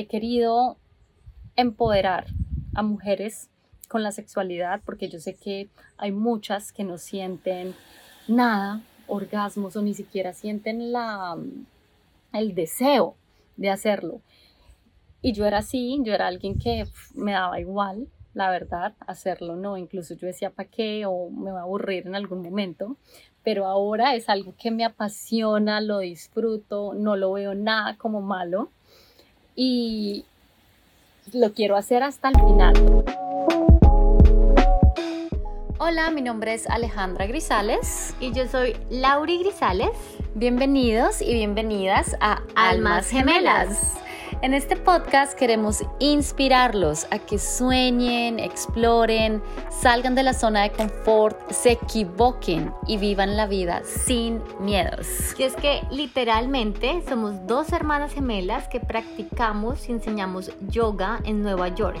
he querido empoderar a mujeres con la sexualidad porque yo sé que hay muchas que no sienten nada, orgasmos o ni siquiera sienten la, el deseo de hacerlo. Y yo era así, yo era alguien que me daba igual, la verdad, hacerlo, ¿no? Incluso yo decía, ¿para qué? O me va a aburrir en algún momento. Pero ahora es algo que me apasiona, lo disfruto, no lo veo nada como malo. Y lo quiero hacer hasta el final. Hola, mi nombre es Alejandra Grisales. Y yo soy Lauri Grisales. Bienvenidos y bienvenidas a Almas Gemelas. En este podcast queremos inspirarlos a que sueñen, exploren, salgan de la zona de confort, se equivoquen y vivan la vida sin miedos. Y es que literalmente somos dos hermanas gemelas que practicamos y enseñamos yoga en Nueva York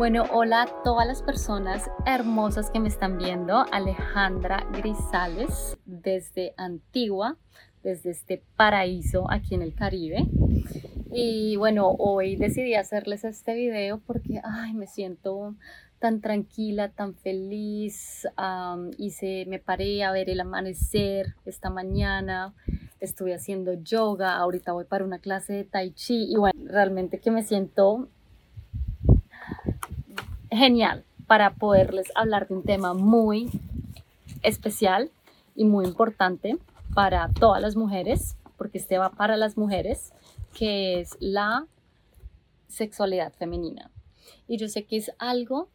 Bueno, hola a todas las personas hermosas que me están viendo. Alejandra Grisales desde Antigua, desde este paraíso aquí en el Caribe. Y bueno, hoy decidí hacerles este video porque, ay, me siento tan tranquila, tan feliz. y se me paré a ver el amanecer esta mañana. Estuve haciendo yoga, ahorita voy para una clase de tai chi y bueno, realmente que me siento genial para poderles hablar de un tema muy especial y muy importante para todas las mujeres, porque este va para las mujeres, que es la sexualidad femenina. Y yo sé que es algo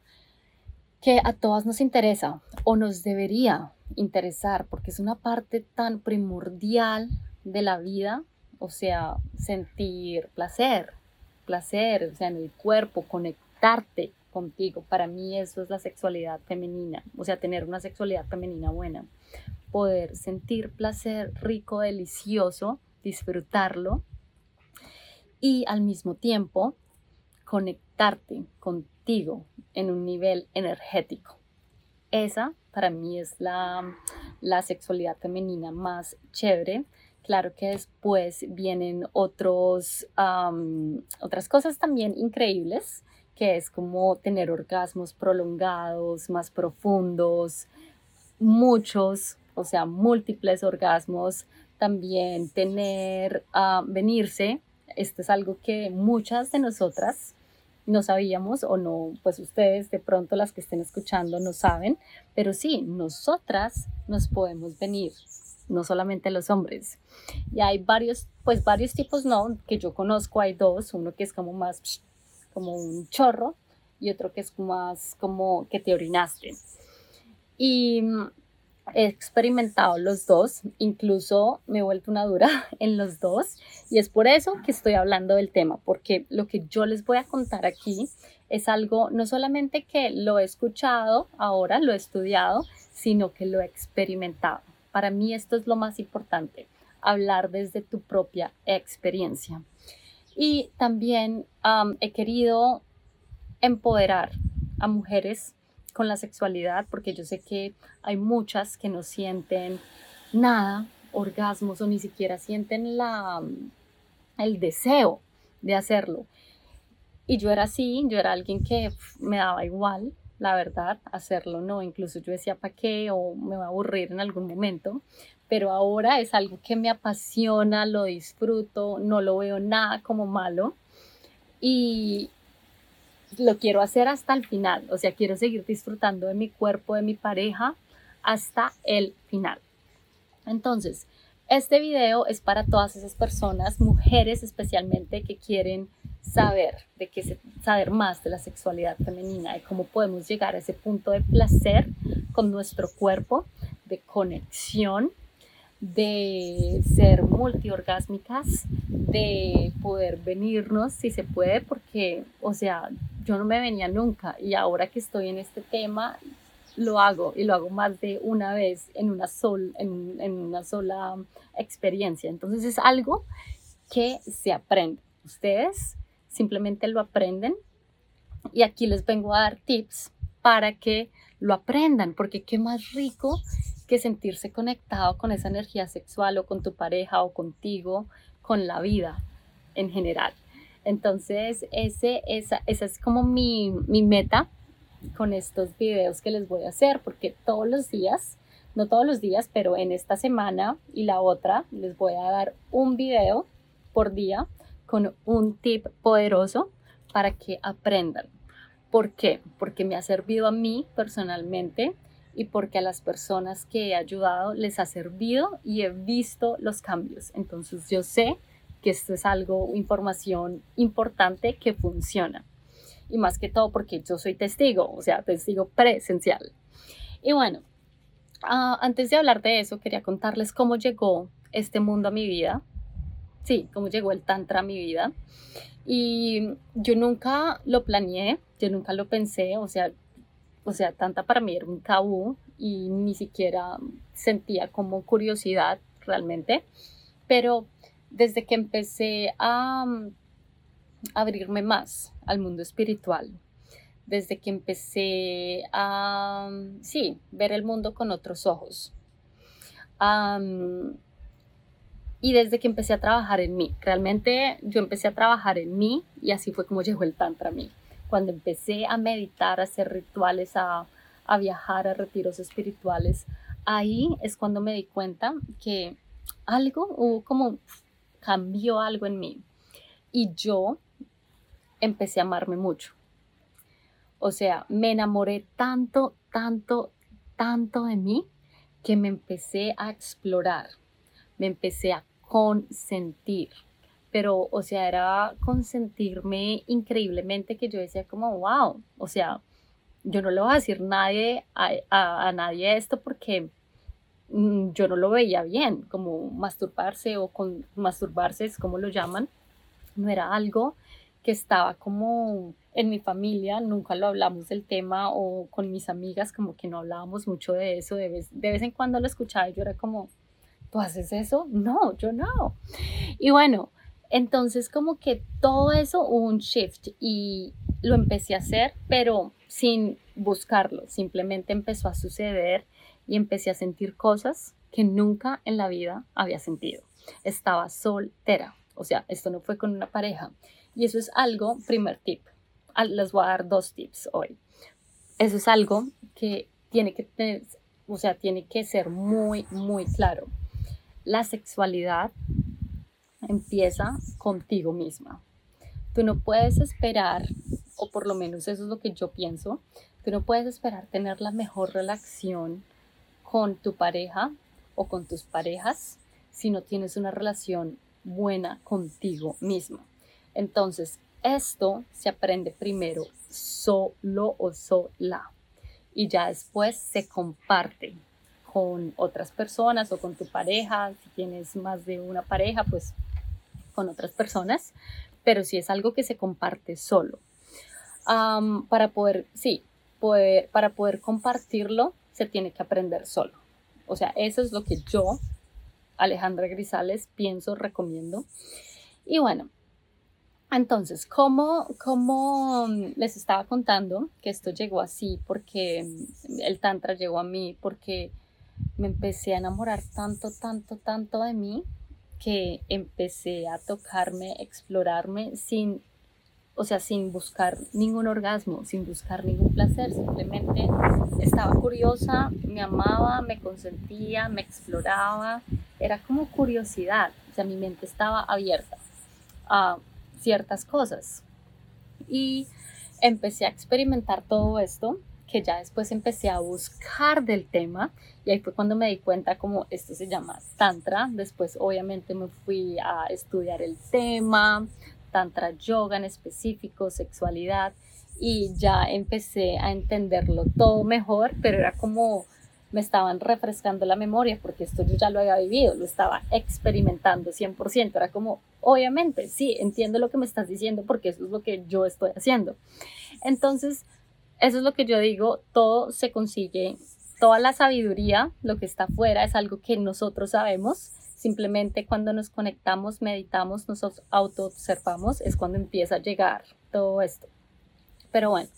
que a todas nos interesa o nos debería interesar, porque es una parte tan primordial de la vida, o sea, sentir placer, placer, o sea, en el cuerpo, conectarte contigo. Para mí eso es la sexualidad femenina, o sea, tener una sexualidad femenina buena, poder sentir placer rico, delicioso, disfrutarlo y al mismo tiempo conectarte contigo en un nivel energético. Esa para mí es la, la sexualidad femenina más chévere. Claro que después vienen otros, otras cosas también increíbles que es como tener orgasmos prolongados, más profundos, muchos, o sea, múltiples orgasmos, también tener, uh, venirse, esto es algo que muchas de nosotras no sabíamos o no, pues ustedes de pronto las que estén escuchando no saben, pero sí, nosotras nos podemos venir, no solamente los hombres. Y hay varios, pues varios tipos, no, que yo conozco, hay dos, uno que es como más como un chorro y otro que es más como que te orinaste. Y mm, he experimentado los dos, incluso me he vuelto una dura en los dos y es por eso que estoy hablando del tema, porque lo que yo les voy a contar aquí es algo no solamente que lo he escuchado ahora, lo he estudiado, sino que lo he experimentado. Para mí esto es lo más importante, hablar desde tu propia experiencia. Y también he querido empoderar a mujeres con la sexualidad, porque yo sé que hay muchas que no sienten nada, orgasmos o ni siquiera sienten la, el deseo de hacerlo. Y yo era así, yo era alguien que me daba igual, la verdad, hacerlo, ¿no? Incluso yo decía, ¿para qué? O me va a aburrir en algún momento pero ahora es algo que me apasiona, lo disfruto, no lo veo nada como malo y lo quiero hacer hasta el final, o sea, quiero seguir disfrutando de mi cuerpo, de mi pareja hasta el final. Entonces, este video es para todas esas personas, mujeres especialmente, que quieren saber de qué saber más de la sexualidad femenina, de cómo podemos llegar a ese punto de placer con nuestro cuerpo, de conexión de ser multiorgásmicas, de poder venirnos si se puede, porque, o sea, yo no me venía nunca y ahora que estoy en este tema, lo hago y lo hago más de una vez en una, sol, en, en una sola experiencia. Entonces es algo que se aprende. Ustedes simplemente lo aprenden y aquí les vengo a dar tips para que lo aprendan, porque qué más rico que sentirse conectado con esa energía sexual o con tu pareja o contigo, con la vida en general. Entonces, ese, esa, esa es como mi, mi meta con estos videos que les voy a hacer, porque todos los días, no todos los días, pero en esta semana y la otra, les voy a dar un video por día con un tip poderoso para que aprendan. ¿Por qué? Porque me ha servido a mí personalmente y porque a las personas que he ayudado les ha servido y he visto los cambios. Entonces yo sé que esto es algo, información importante que funciona. Y más que todo porque yo soy testigo, o sea, testigo presencial. Y bueno, ah, antes de hablar de eso, quería contarles cómo llegó este mundo a mi vida. Sí, cómo llegó el Tantra a mi vida. Y yo nunca lo planeé, yo nunca lo pensé, o sea, o sea, tanta para mí era un tabú y ni siquiera sentía como curiosidad realmente. Pero desde que empecé a, mm, abrirme más al mundo espiritual, desde que empecé a, mm, sí, ver el mundo con otros ojos. Y desde que empecé a trabajar en mí, realmente yo empecé a trabajar en mí y así fue como llegó el tantra a mí cuando empecé a meditar, a hacer rituales, a, viajar a retiros espirituales, ahí es cuando me di cuenta que algo, hubo como cambió algo en mí. Y yo empecé a amarme mucho. O sea, me enamoré tanto, tanto, tanto de mí que me empecé a explorar, me empecé a consentir, pero, o sea, era consentirme increíblemente que yo decía como, wow, o sea, yo no le voy a decir nadie, a, nadie esto porque mm, yo no lo veía bien, como masturbarse o con masturbarse es como lo llaman, no era algo que estaba como en mi familia, nunca lo hablamos del tema o con mis amigas como que no hablábamos mucho de eso, de vez, de vez en cuando lo escuchaba y yo era como, ¿tú haces eso? No, yo no. Y bueno, entonces como que todo eso hubo un shift y lo empecé a hacer, pero sin buscarlo, simplemente empezó a suceder y empecé a sentir cosas que nunca en la vida había sentido. Estaba soltera, o sea, esto no fue con una pareja. Y eso es algo, primer tip, les voy a dar dos tips hoy. Eso es algo que tiene que tener, o sea, tiene que ser muy, muy claro. La sexualidad empieza contigo misma. Tú no puedes esperar, o por lo menos eso es lo que yo pienso, tú no puedes esperar tener la mejor relación con tu pareja o con tus parejas si no tienes una relación buena contigo misma. Entonces, esto se aprende primero solo o sola y ya después se comparte con otras personas o con tu pareja. Si tienes más de una pareja, pues con otras personas, pero si es algo que se comparte solo. para poder, sí, poder, para poder compartirlo, se tiene que aprender solo. O sea, eso es lo que yo, Alejandra Grisales, pienso, recomiendo. Y bueno, entonces, ¿cómo, ¿cómo, les estaba contando que esto llegó así? Porque el Tantra llegó a mí, porque me empecé a enamorar tanto, tanto, tanto de mí que empecé a tocarme, explorarme sin, o sea, sin buscar ningún orgasmo, sin buscar ningún placer, simplemente estaba curiosa, me amaba, me consentía, me exploraba, era como curiosidad, o sea, mi mente estaba abierta a ciertas cosas. Y empecé a experimentar todo esto que ya después empecé a buscar del tema y ahí fue cuando me di cuenta como esto se llama tantra. Después obviamente me fui a estudiar el tema, tantra yoga en específico, sexualidad y ya empecé a entenderlo todo mejor, pero era como me estaban refrescando la memoria porque esto yo ya lo había vivido, lo estaba experimentando 100%. Era como, obviamente, sí, entiendo lo que me estás diciendo porque eso es lo que yo estoy haciendo. Entonces, eso es lo que yo digo, todo se consigue, toda la sabiduría, lo que está afuera, es algo que nosotros sabemos. Simplemente cuando nos conectamos, meditamos, nos auto-observamos, es cuando empieza a llegar todo esto. Pero bueno,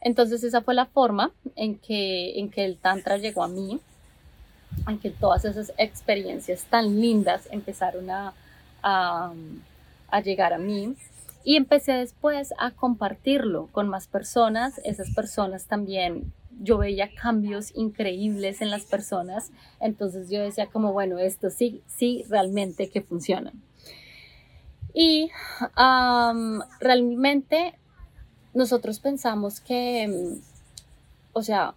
entonces esa fue la forma en que, en que el Tantra llegó a mí, en que todas esas experiencias tan lindas empezaron a, a, a llegar a mí. Y empecé después a compartirlo con más personas. Esas personas también, yo veía cambios increíbles en las personas. Entonces yo decía como, bueno, esto sí, sí, realmente que funciona. Y realmente nosotros pensamos que, o sea,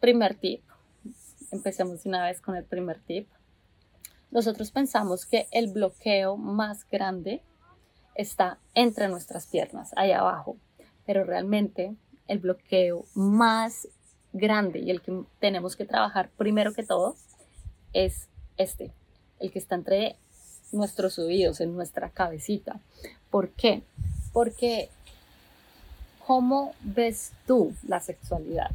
primer tip, empecemos una vez con el primer tip. Nosotros pensamos que el bloqueo más grande está entre nuestras piernas, ahí abajo, pero realmente el bloqueo más grande y el que tenemos que trabajar primero que todo es este, el que está entre nuestros oídos, en nuestra cabecita. ¿Por qué? Porque ¿cómo ves tú la sexualidad?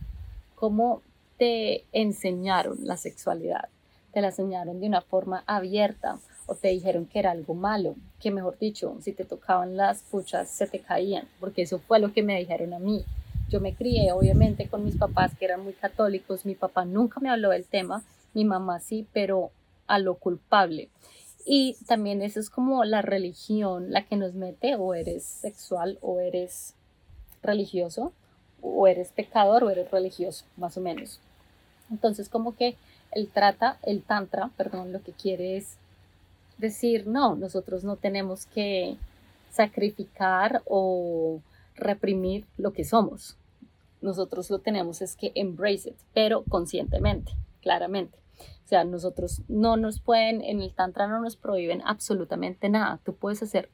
¿Cómo te enseñaron la sexualidad? ¿Te la enseñaron de una forma abierta o te dijeron que era algo malo? Que mejor dicho, si te tocaban las puchas se te caían, porque eso fue lo que me dijeron a mí. Yo me crié obviamente con mis papás que eran muy católicos, mi papá nunca me habló del tema, mi mamá sí, pero a lo culpable. Y también eso es como la religión la que nos mete, o eres sexual o eres religioso, o eres pecador o eres religioso, más o menos. Entonces, como que el trata, el tantra, perdón, lo que quiere es decir, no, nosotros no tenemos que sacrificar o reprimir lo que somos. Nosotros lo tenemos es que embrace it, pero conscientemente, claramente. O sea, nosotros no nos pueden, en el tantra no nos prohíben absolutamente nada. Tú puedes hacer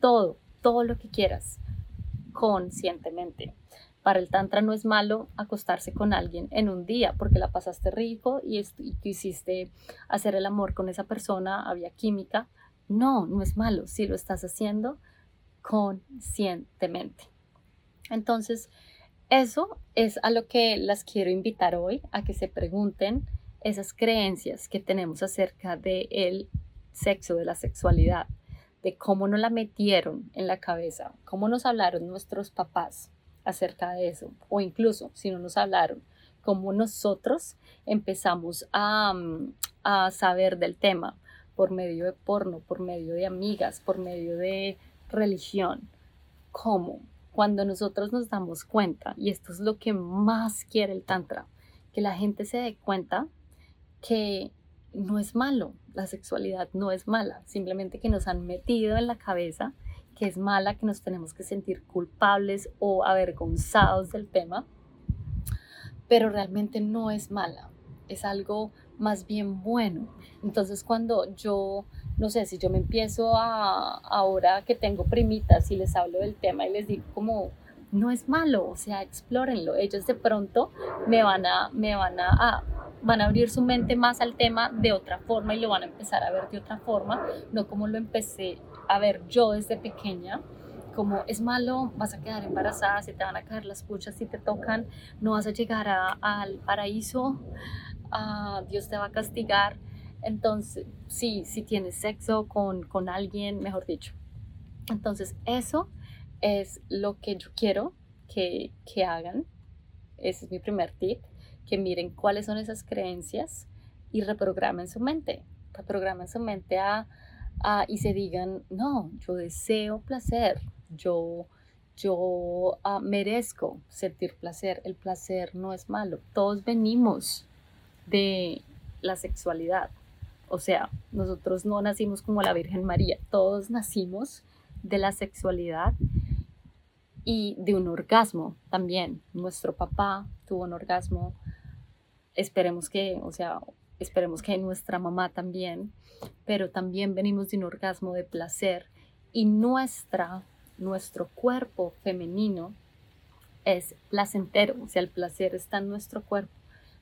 todo, todo lo que quieras, conscientemente. Para el tantra no es malo acostarse con alguien en un día porque la pasaste rico y, y hiciste hacer el amor con esa persona, había química. No, no es malo si lo estás haciendo conscientemente. Entonces, eso es a lo que las quiero invitar hoy, a que se pregunten esas creencias que tenemos acerca del el sexo, de la sexualidad, de cómo nos la metieron en la cabeza, cómo nos hablaron nuestros papás acerca de eso, o incluso si no nos hablaron, cómo nosotros empezamos a, mm, a saber del tema por medio de porno, por medio de amigas, por medio de religión. ¿Cómo? Cuando nosotros nos damos cuenta, y esto es lo que más quiere el Tantra, que la gente se dé cuenta que no es malo, la sexualidad no es mala, simplemente que nos han metido en la cabeza que es mala, que nos tenemos que sentir culpables o avergonzados del tema, pero realmente no es mala, es algo más bien bueno. Entonces cuando yo, no sé, si yo me empiezo a, ahora que tengo primitas y les hablo del tema y les digo como, no es malo, o sea, explórenlo, ellos de pronto me van a, me van a van a abrir su mente más al tema de otra forma y lo van a empezar a ver de otra forma, no como lo empecé a ver yo desde pequeña, como es malo, vas a quedar embarazada, se te van a caer las puchas si te tocan, no vas a llegar al paraíso, Dios te va a castigar. Entonces, sí, si tienes sexo con, con alguien, mejor dicho. Entonces, eso es lo que yo quiero que, que hagan. Ese es mi primer tip que miren cuáles son esas creencias y reprogramen su mente, reprogramen su mente a, y se digan, no, yo deseo placer, yo, yo ah, merezco sentir placer, el placer no es malo, todos venimos de la sexualidad, o sea, nosotros no nacimos como la Virgen María, todos nacimos de la sexualidad y de un orgasmo también. Nuestro papá tuvo un orgasmo, esperemos que, o sea, esperemos que nuestra mamá también, pero también venimos de un orgasmo de placer y nuestra, nuestro cuerpo femenino es placentero, o sea, el placer está en nuestro cuerpo,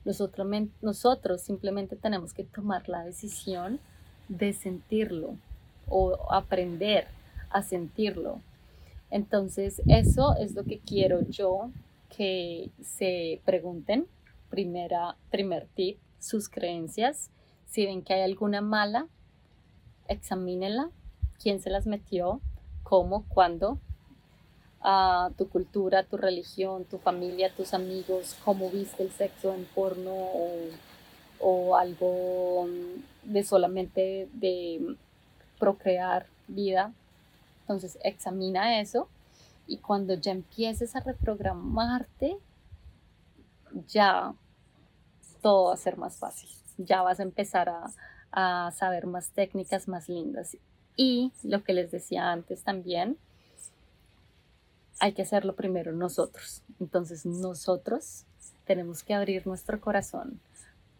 Nosotros, nosotros simplemente tenemos que tomar la decisión de sentirlo o aprender a sentirlo. Entonces, eso es lo que quiero yo que se pregunten. Primera, primer tip, sus creencias. Si ven que hay alguna mala, examínenla. ¿Quién se las metió? ¿Cómo? ¿Cuándo? a tu cultura, tu religión, tu familia, tus amigos, cómo viste el sexo en porno o, algo de solamente de procrear vida. Entonces examina eso y cuando ya empieces a reprogramarte, ya todo va a ser más fácil. Ya vas a empezar a, a saber más técnicas más lindas. Y lo que les decía antes también, hay que hacerlo primero nosotros. Entonces nosotros tenemos que abrir nuestro corazón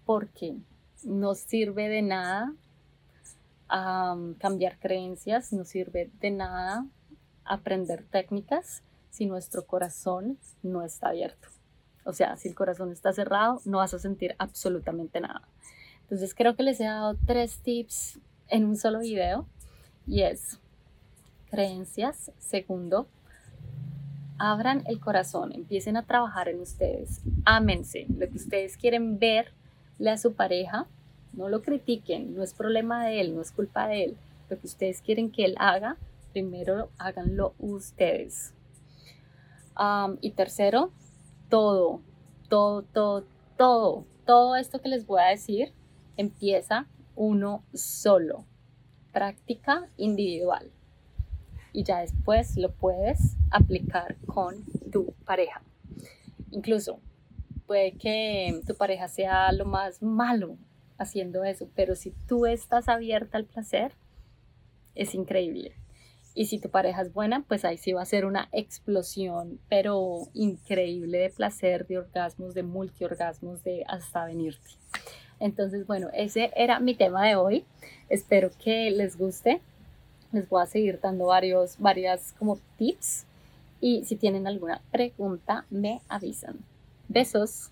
porque no sirve de nada cambiar creencias, no sirve de nada aprender técnicas si nuestro corazón no está abierto. O sea, si el corazón está cerrado, no vas a sentir absolutamente nada. Entonces creo que les he dado tres tips en un solo video y es creencias, segundo, abran el corazón, empiecen a trabajar en ustedes, ámense, lo que ustedes quieren verle a su pareja, no lo critiquen, no es problema de él, no es culpa de él, lo que ustedes quieren que él haga, primero háganlo ustedes. y tercero, todo, todo, todo, todo, todo esto que les voy a decir empieza uno solo, práctica individual y ya después lo puedes aplicar con tu pareja. Incluso puede que tu pareja sea lo más malo haciendo eso, pero si tú estás abierta al placer, es increíble. Y si tu pareja es buena, pues ahí sí va a ser una explosión, pero increíble de placer, de orgasmos, de multiorgasmos, de hasta venirte. Entonces, bueno, ese era mi tema de hoy. Espero que les guste les voy a seguir dando varios, varias como tips y si tienen alguna pregunta me avisan. Besos.